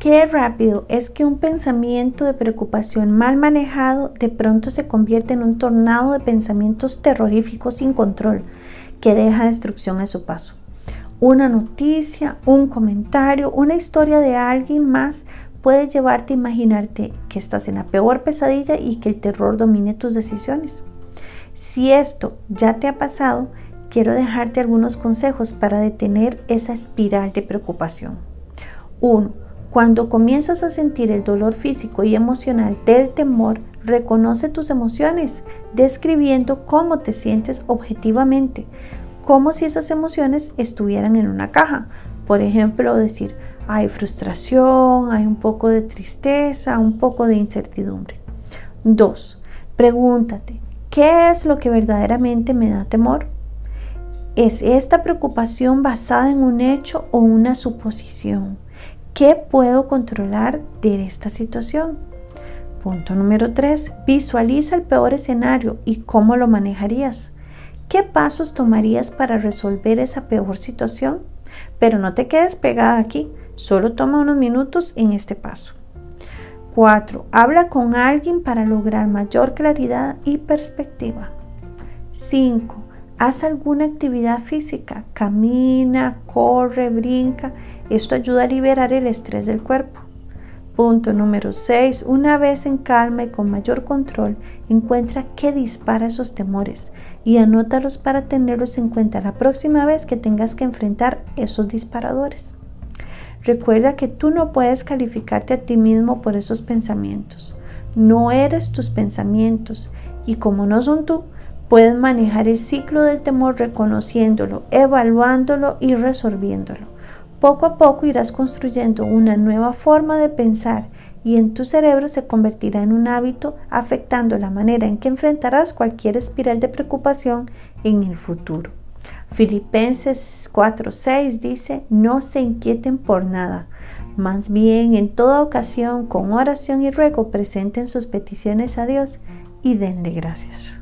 Qué rápido es que un pensamiento de preocupación mal manejado de pronto se convierte en un tornado de pensamientos terroríficos sin control que deja destrucción a su paso. Una noticia, un comentario, una historia de alguien más puede llevarte a imaginarte que estás en la peor pesadilla y que el terror domine tus decisiones. Si esto ya te ha pasado, quiero dejarte algunos consejos para detener esa espiral de preocupación. 1 cuando comienzas a sentir el dolor físico y emocional del temor, reconoce tus emociones, describiendo cómo te sientes objetivamente, como si esas emociones estuvieran en una caja. Por ejemplo, decir, hay frustración, hay un poco de tristeza, un poco de incertidumbre. 2. Pregúntate, ¿qué es lo que verdaderamente me da temor? ¿Es esta preocupación basada en un hecho o una suposición? ¿Qué puedo controlar de esta situación? Punto número 3. Visualiza el peor escenario y cómo lo manejarías. ¿Qué pasos tomarías para resolver esa peor situación? Pero no te quedes pegada aquí, solo toma unos minutos en este paso. 4. Habla con alguien para lograr mayor claridad y perspectiva. 5. Haz alguna actividad física, camina, corre, brinca. Esto ayuda a liberar el estrés del cuerpo. Punto número 6. Una vez en calma y con mayor control, encuentra qué dispara esos temores y anótalos para tenerlos en cuenta la próxima vez que tengas que enfrentar esos disparadores. Recuerda que tú no puedes calificarte a ti mismo por esos pensamientos. No eres tus pensamientos y como no son tú, Puedes manejar el ciclo del temor reconociéndolo, evaluándolo y resolviéndolo. Poco a poco irás construyendo una nueva forma de pensar y en tu cerebro se convertirá en un hábito afectando la manera en que enfrentarás cualquier espiral de preocupación en el futuro. Filipenses 4:6 dice, no se inquieten por nada, más bien en toda ocasión con oración y ruego presenten sus peticiones a Dios y denle gracias.